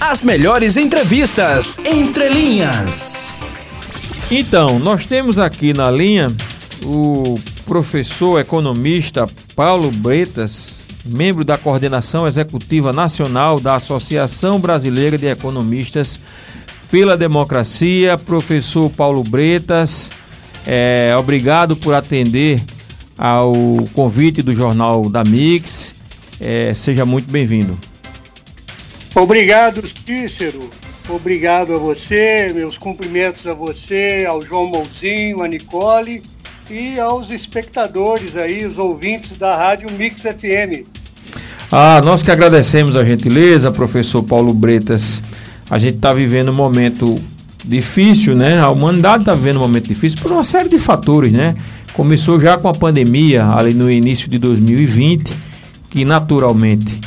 As melhores entrevistas entre linhas. Então, nós temos aqui na linha o professor economista Paulo Bretas, membro da coordenação executiva nacional da Associação Brasileira de Economistas pela Democracia. Professor Paulo Bretas, é, obrigado por atender ao convite do Jornal da Mix. É, seja muito bem-vindo. Obrigado, Cícero. Obrigado a você, meus cumprimentos a você, ao João Mouzinho, a Nicole e aos espectadores aí, os ouvintes da Rádio Mix FM. Ah, nós que agradecemos a gentileza, professor Paulo Bretas. A gente está vivendo um momento difícil, né? A humanidade está vivendo um momento difícil por uma série de fatores, né? Começou já com a pandemia, ali no início de 2020, que naturalmente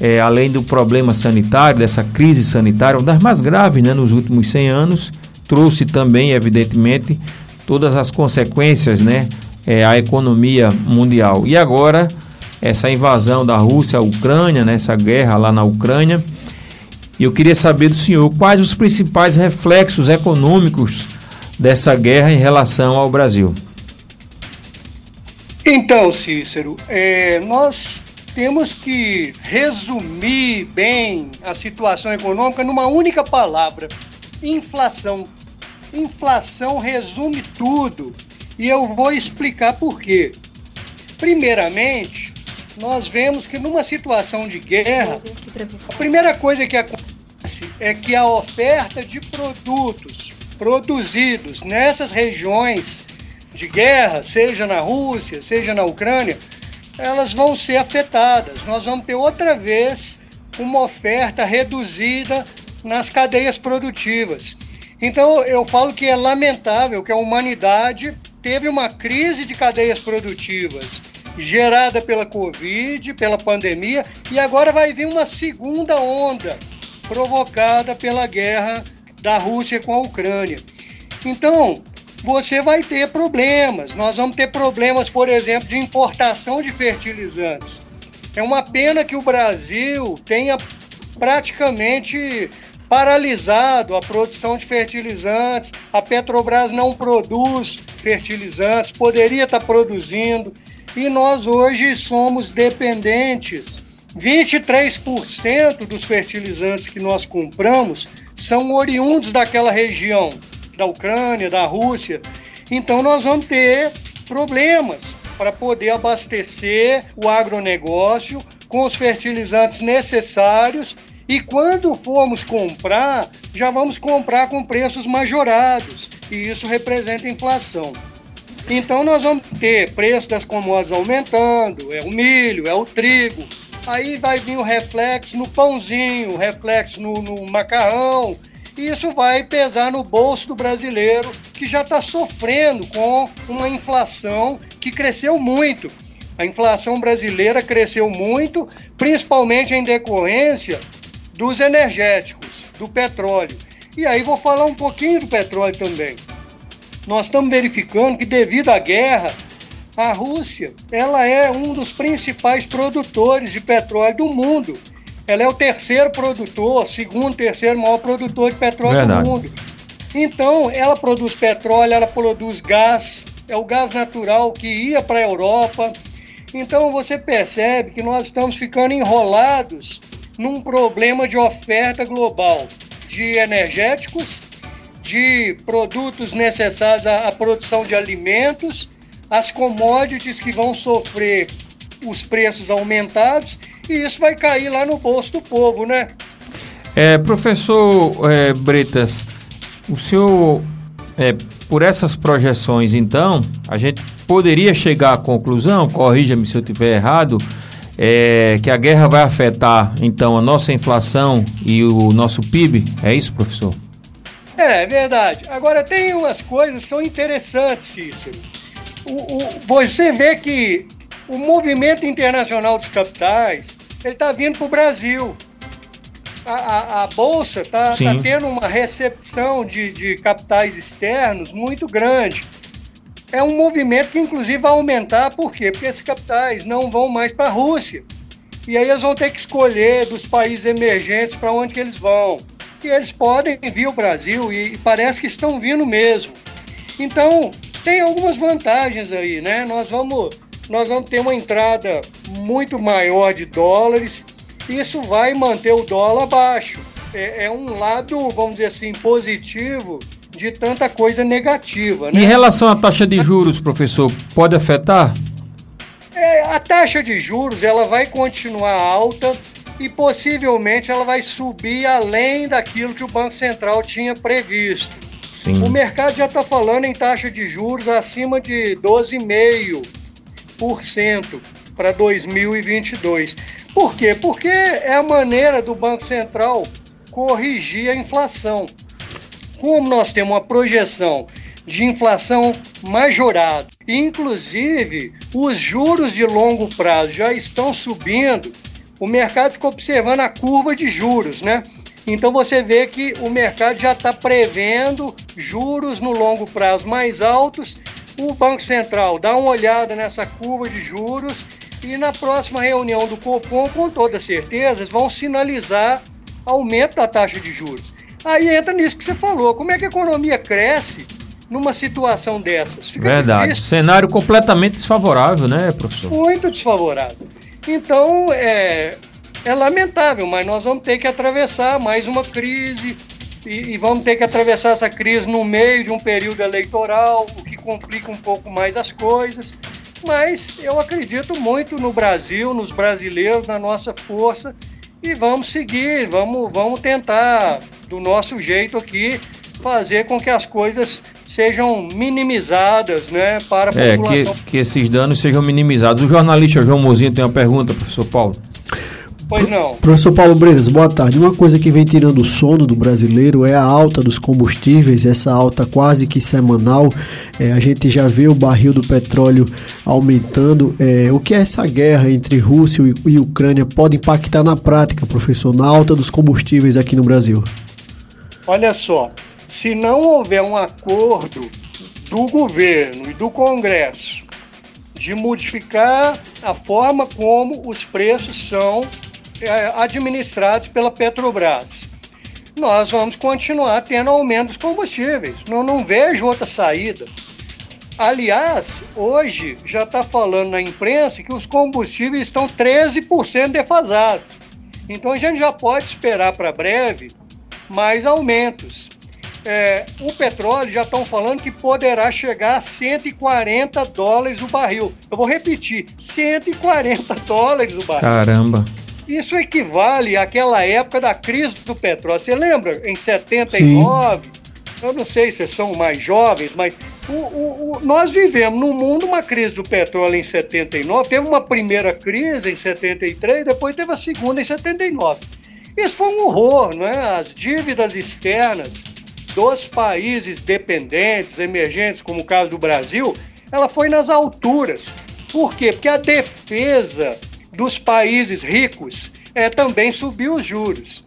é, além do problema sanitário, dessa crise sanitária, uma das mais graves né, nos últimos 100 anos, trouxe também, evidentemente, todas as consequências né, é, à economia mundial. E agora, essa invasão da Rússia à Ucrânia, né, essa guerra lá na Ucrânia. Eu queria saber do senhor quais os principais reflexos econômicos dessa guerra em relação ao Brasil. Então, Cícero, é, nós temos que resumir bem a situação econômica numa única palavra: inflação. Inflação resume tudo e eu vou explicar por quê. Primeiramente, nós vemos que numa situação de guerra, a primeira coisa que acontece é que a oferta de produtos produzidos nessas regiões de guerra, seja na Rússia, seja na Ucrânia, elas vão ser afetadas. Nós vamos ter outra vez uma oferta reduzida nas cadeias produtivas. Então eu falo que é lamentável que a humanidade teve uma crise de cadeias produtivas gerada pela Covid, pela pandemia, e agora vai vir uma segunda onda provocada pela guerra da Rússia com a Ucrânia. Então, você vai ter problemas. Nós vamos ter problemas, por exemplo, de importação de fertilizantes. É uma pena que o Brasil tenha praticamente paralisado a produção de fertilizantes. A Petrobras não produz fertilizantes, poderia estar produzindo. E nós hoje somos dependentes. 23% dos fertilizantes que nós compramos são oriundos daquela região da Ucrânia, da Rússia. Então nós vamos ter problemas para poder abastecer o agronegócio com os fertilizantes necessários e quando formos comprar, já vamos comprar com preços majorados e isso representa inflação. Então nós vamos ter preço das commodities aumentando, é o milho, é o trigo, aí vai vir o reflexo no pãozinho, reflexo no, no macarrão, e isso vai pesar no bolso do brasileiro que já está sofrendo com uma inflação que cresceu muito. A inflação brasileira cresceu muito, principalmente em decorrência dos energéticos, do petróleo. E aí vou falar um pouquinho do petróleo também. Nós estamos verificando que devido à guerra, a Rússia, ela é um dos principais produtores de petróleo do mundo. Ela é o terceiro produtor, segundo, terceiro maior produtor de petróleo Verdade. do mundo. Então, ela produz petróleo, ela produz gás, é o gás natural que ia para a Europa. Então, você percebe que nós estamos ficando enrolados num problema de oferta global de energéticos, de produtos necessários à, à produção de alimentos, as commodities que vão sofrer os preços aumentados e isso vai cair lá no bolso do povo, né? É, professor é, Bretas, o senhor, é, por essas projeções, então, a gente poderia chegar à conclusão, corrija-me se eu estiver errado, é, que a guerra vai afetar, então, a nossa inflação e o nosso PIB? É isso, professor? É, é verdade. Agora, tem umas coisas que são interessantes, Cícero. O, o, você vê que o movimento internacional dos capitais ele está vindo para o Brasil. A, a, a Bolsa está tá tendo uma recepção de, de capitais externos muito grande. É um movimento que, inclusive, vai aumentar, por quê? Porque esses capitais não vão mais para a Rússia. E aí eles vão ter que escolher dos países emergentes para onde que eles vão. E eles podem vir ao Brasil e parece que estão vindo mesmo. Então, tem algumas vantagens aí, né? Nós vamos, nós vamos ter uma entrada muito maior de dólares. Isso vai manter o dólar baixo. É, é um lado, vamos dizer assim, positivo de tanta coisa negativa. Né? Em relação à taxa de juros, professor, pode afetar? É, a taxa de juros ela vai continuar alta e possivelmente ela vai subir além daquilo que o Banco Central tinha previsto. Sim. O mercado já está falando em taxa de juros acima de 12,5% para 2022. Por quê? Porque é a maneira do Banco Central corrigir a inflação. Como nós temos uma projeção de inflação majorada. Inclusive, os juros de longo prazo já estão subindo. O mercado ficou observando a curva de juros, né? Então você vê que o mercado já está prevendo juros no longo prazo mais altos. O Banco Central dá uma olhada nessa curva de juros e na próxima reunião do Copom, com toda certeza, eles vão sinalizar aumento da taxa de juros. Aí entra nisso que você falou. Como é que a economia cresce numa situação dessas? Fica Verdade. Difícil. Cenário completamente desfavorável, né, professor? Muito desfavorável. Então, é, é lamentável, mas nós vamos ter que atravessar mais uma crise e, e, vamos ter que atravessar essa crise no meio de um período eleitoral, o que complica um pouco mais as coisas. Mas eu acredito muito no Brasil, nos brasileiros, na nossa força e vamos seguir, vamos, vamos tentar do nosso jeito aqui fazer com que as coisas sejam minimizadas, né, para a é, população. Que, que esses danos sejam minimizados. O jornalista João Mozinho tem uma pergunta, professor Paulo. Pois não. Professor Paulo Bretas, boa tarde. Uma coisa que vem tirando o sono do brasileiro é a alta dos combustíveis, essa alta quase que semanal. É, a gente já vê o barril do petróleo aumentando. É, o que essa guerra entre Rússia e, e Ucrânia pode impactar na prática, professor, na alta dos combustíveis aqui no Brasil? Olha só, se não houver um acordo do governo e do Congresso de modificar a forma como os preços são administrados pela Petrobras, nós vamos continuar tendo aumento dos combustíveis. Não, não vejo outra saída. Aliás, hoje já está falando na imprensa que os combustíveis estão 13% defasados. Então a gente já pode esperar para breve mais aumentos. É, o petróleo já estão falando que poderá chegar a 140 dólares o barril. Eu vou repetir: 140 dólares o barril. Caramba! Isso equivale àquela época da crise do petróleo. Você lembra? Em 79, Sim. eu não sei se são mais jovens, mas o, o, o, nós vivemos no mundo uma crise do petróleo em 79, teve uma primeira crise em 73, depois teve a segunda em 79. Isso foi um horror, não é? As dívidas externas dos países dependentes, emergentes, como o caso do Brasil, ela foi nas alturas. Por quê? Porque a defesa dos países ricos é, também subiu os juros.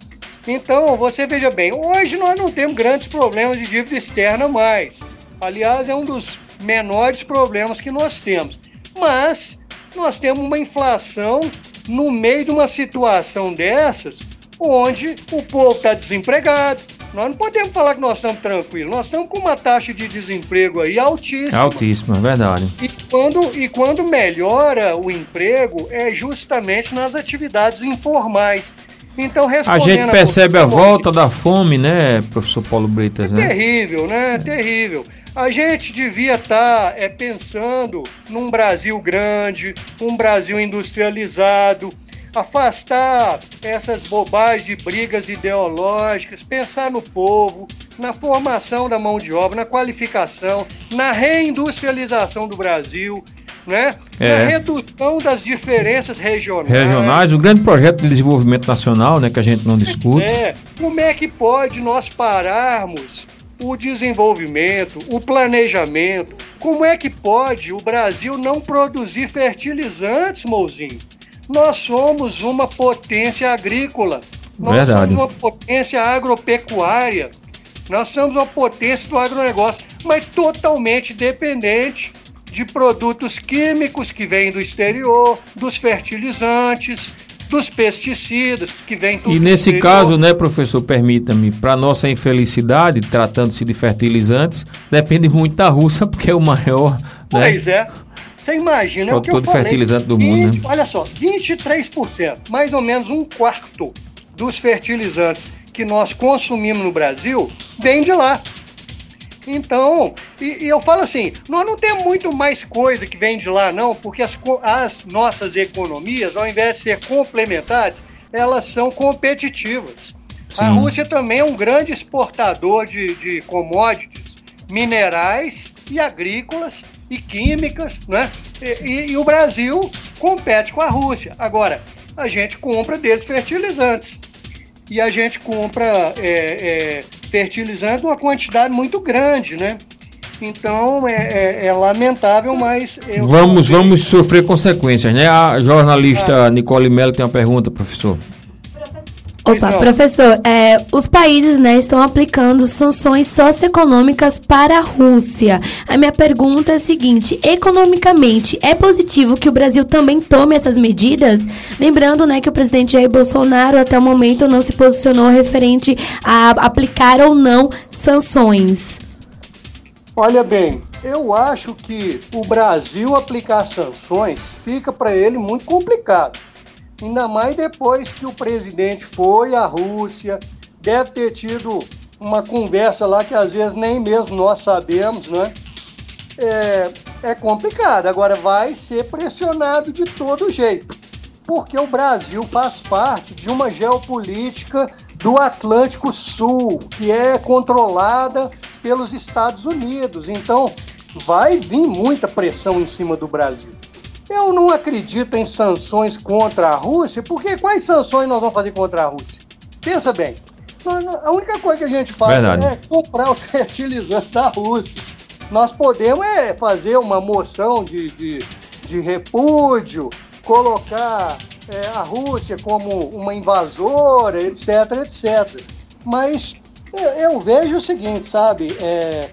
Então, você veja bem, hoje nós não temos grandes problemas de dívida externa mais. Aliás, é um dos menores problemas que nós temos. Mas nós temos uma inflação no meio de uma situação dessas, onde o povo está desempregado, nós não podemos falar que nós estamos tranquilos. Nós estamos com uma taxa de desemprego aí altíssima. Altíssima, verdade. E quando, e quando melhora o emprego é justamente nas atividades informais. Então, a gente percebe a, a volta da fome, né, professor Paulo Britas? É né? terrível, né? É terrível. A gente devia estar tá, é, pensando num Brasil grande, um Brasil industrializado, afastar essas bobagens de brigas ideológicas, pensar no povo, na formação da mão de obra, na qualificação, na reindustrialização do Brasil, né? É. na redução das diferenças regionais. Regionais, um grande projeto de desenvolvimento nacional, né, que a gente não discute. É. Como é que pode nós pararmos o desenvolvimento, o planejamento? Como é que pode o Brasil não produzir fertilizantes, Mouzinho? Nós somos uma potência agrícola. Nós Verdade. somos uma potência agropecuária. Nós somos uma potência do agronegócio, mas totalmente dependente de produtos químicos que vêm do exterior, dos fertilizantes, dos pesticidas que vem tudo E nesse caso, né, professor, permita-me, para nossa infelicidade, tratando-se de fertilizantes, depende muito da Rússia, porque é o maior. Né? Pois é. Você imagina, é o que eu falei. fertilizante do 20, mundo, né? Olha só, 23%, mais ou menos um quarto dos fertilizantes que nós consumimos no Brasil vem de lá. Então, e, e, eu falo assim, nós não temos muito mais coisa que vem de lá, não, porque as, as nossas economias, ao invés de ser complementares, elas são competitivas. Sim. A Rússia também é um grande exportador de, de commodities, minerais e agrícolas e químicas, né? E, e, e, o Brasil compete com a Rússia. Agora, a gente compra deles fertilizantes. E a gente compra é, é, fertilizante uma quantidade muito grande, né? Então é, é, é lamentável, mas. vamos, vamos sofrer consequências, né? A jornalista ah. Nicole Mello tem uma pergunta, professor. Opa, professor, é, os países né, estão aplicando sanções socioeconômicas para a Rússia. A minha pergunta é a seguinte: economicamente, é positivo que o Brasil também tome essas medidas? Lembrando né, que o presidente Jair Bolsonaro até o momento não se posicionou referente a aplicar ou não sanções. Olha bem, eu acho que o Brasil aplicar sanções fica para ele muito complicado Ainda mais depois que o presidente foi à Rússia, deve ter tido uma conversa lá que às vezes nem mesmo nós sabemos, né? É, é complicado. Agora vai ser pressionado de todo jeito, porque o Brasil faz parte de uma geopolítica do Atlântico Sul, que é controlada pelos Estados Unidos. Então vai vir muita pressão em cima do Brasil. Eu não acredito em sanções contra a Rússia, porque quais sanções nós vamos fazer contra a Rússia? Pensa bem. A única coisa que a gente faz Verdade. é comprar o fertilizante da Rússia. Nós podemos é fazer uma moção de, de, de repúdio, colocar é, a Rússia como uma invasora, etc, etc. Mas eu, eu vejo o seguinte, sabe? É,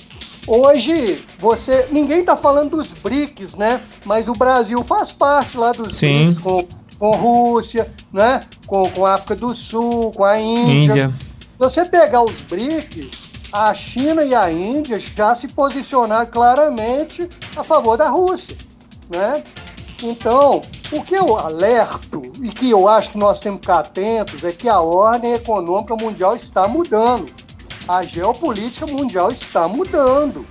Hoje, você. Ninguém está falando dos BRICS, né? Mas o Brasil faz parte lá dos Sim. BRICS com, com Rússia, né? Com, com a África do Sul, com a Índia. Índia. Se você pegar os BRICS, a China e a Índia já se posicionaram claramente a favor da Rússia, né? Então, o que eu alerto e que eu acho que nós temos que ficar atentos é que a ordem econômica mundial está mudando a geopolítica mundial está mudando.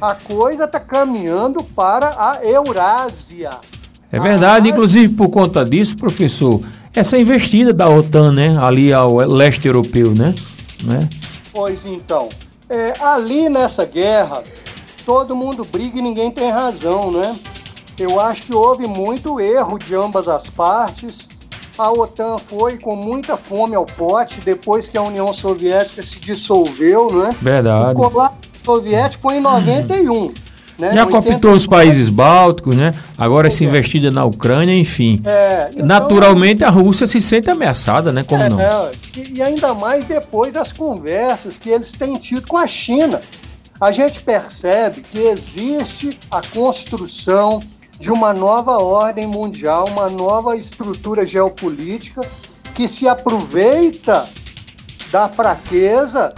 A coisa está caminhando para a Eurásia. É verdade, ah, inclusive por conta disso, professor, essa investida da OTAN, né, ali ao leste europeu, né? né? Pois então, é, ali nessa guerra, todo mundo briga e ninguém tem razão, né? Eu acho que houve muito erro de ambas as partes a OTAN foi com muita fome ao pote depois que a União Soviética se dissolveu, né? Verdade. O colapso soviético foi em 91. Né? Já captou os países bálticos, né? Agora se é. investida na Ucrânia, enfim. É, então, Naturalmente a Rússia se sente ameaçada, né? Como é, não? É, e ainda mais depois das conversas que eles têm tido com a China. A gente percebe que existe a construção de uma nova ordem mundial, uma nova estrutura geopolítica que se aproveita da fraqueza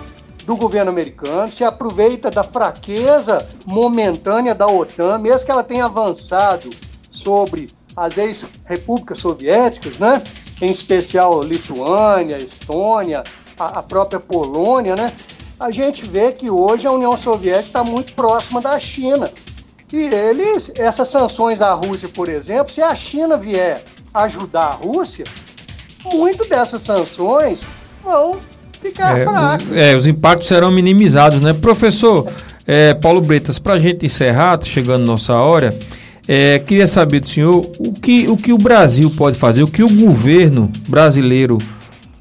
do governo americano, se aproveita da fraqueza momentânea da OTAN, mesmo que ela tenha avançado sobre as ex-repúblicas soviéticas, né? em especial Lituânia, Estônia, a, a própria Polônia, né? a gente vê que hoje a União Soviética está muito próxima da China. E eles, essas sanções à Rússia, por exemplo, se a China vier ajudar a Rússia, muito dessas sanções vão ficar é, fracas. É, os impactos serão minimizados, né? Professor é, Paulo Bretas, para a gente encerrar, tá chegando nossa hora, é, queria saber do senhor o que, o que o Brasil pode fazer, o que o governo brasileiro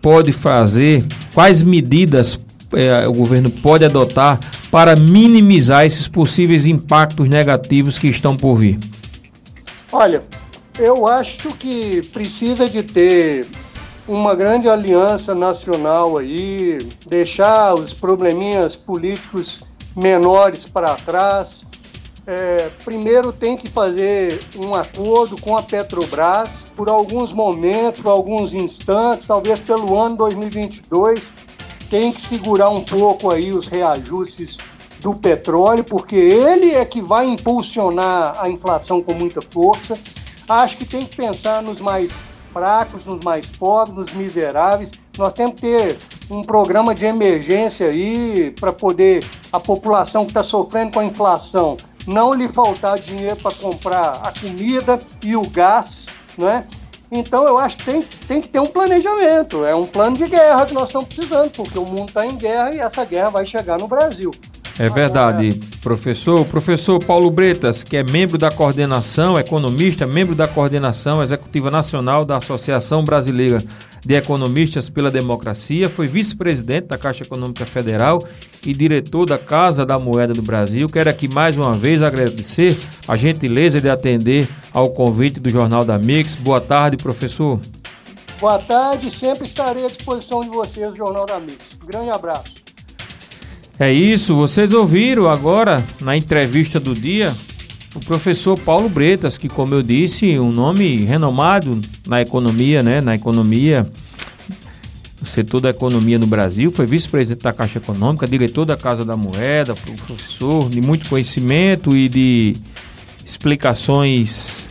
pode fazer, quais medidas é, o governo pode adotar para minimizar esses possíveis impactos negativos que estão por vir? Olha, eu acho que precisa de ter uma grande aliança nacional aí, deixar os probleminhas políticos menores para trás. é, primeiro tem que fazer um acordo com a Petrobras por alguns momentos, por alguns instantes, talvez pelo ano 2022, tem que segurar um pouco aí os reajustes do petróleo, porque ele é que vai impulsionar a inflação com muita força. Acho que tem que pensar nos mais fracos, nos mais pobres, nos miseráveis. Nós temos que ter um programa de emergência aí para poder a população que está sofrendo com a inflação não lhe faltar dinheiro para comprar a comida e o gás, né? Então eu acho que tem, tem que ter um planejamento, é um plano de guerra que nós estamos precisando, porque o mundo está em guerra e essa guerra vai chegar no Brasil. É verdade, professor. Professor Paulo Bretas, que é membro da coordenação, economista, membro da coordenação executiva nacional da Associação Brasileira de Economistas pela Democracia, foi vice-presidente da Caixa Econômica Federal e diretor da Casa da Moeda do Brasil. Quero aqui mais uma vez agradecer a gentileza de atender ao convite do Jornal da Mix. Boa tarde, professor. Boa tarde, sempre estarei à disposição de vocês, Jornal da Mix. Grande abraço. É isso, vocês ouviram agora na entrevista do dia o professor Paulo Bretas, que como eu disse, um nome renomado na economia, né, na economia no setor da economia no Brasil, foi vice-presidente da Caixa Econômica, diretor da Casa da Moeda, professor de muito conhecimento e de explicações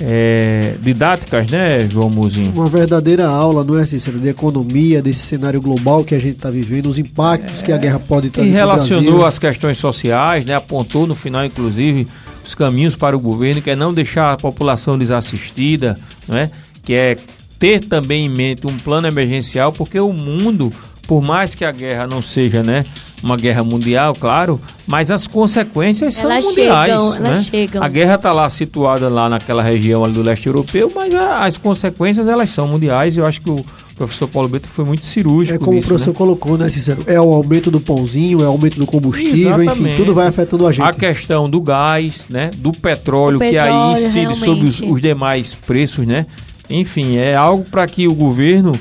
é, didáticas, né, João Muzinho? Uma verdadeira aula, não é, Cícero, de economia, desse cenário global que a gente está vivendo, os impactos é, que a guerra pode trazer. E relacionou as questões sociais, né, apontou no final, inclusive, os caminhos para o governo, que é não deixar a população desassistida, né, que é ter também em mente um plano emergencial, porque o mundo, por mais que a guerra não seja, né, uma guerra mundial, claro, mas as consequências elas são mundiais. Chegam, né? Elas chegam. A guerra está lá situada lá naquela região ali do leste europeu, mas a, as consequências elas são mundiais. Eu acho que o professor Paulo Beto foi muito cirúrgico. É como nisso, o professor né? colocou, né, Cícero? É o aumento do pãozinho, é o aumento do combustível, Exatamente. enfim, tudo vai afetando a gente. A questão do gás, né, do petróleo, petróleo que aí incide sobre os, os demais preços, né? Enfim, é algo para que o governo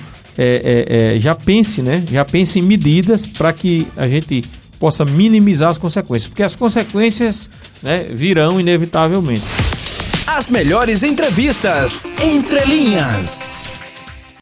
é, é, já pense, né? Já pense em medidas para que a gente possa minimizar as consequências, porque as consequências né, virão inevitavelmente. As melhores entrevistas entre linhas.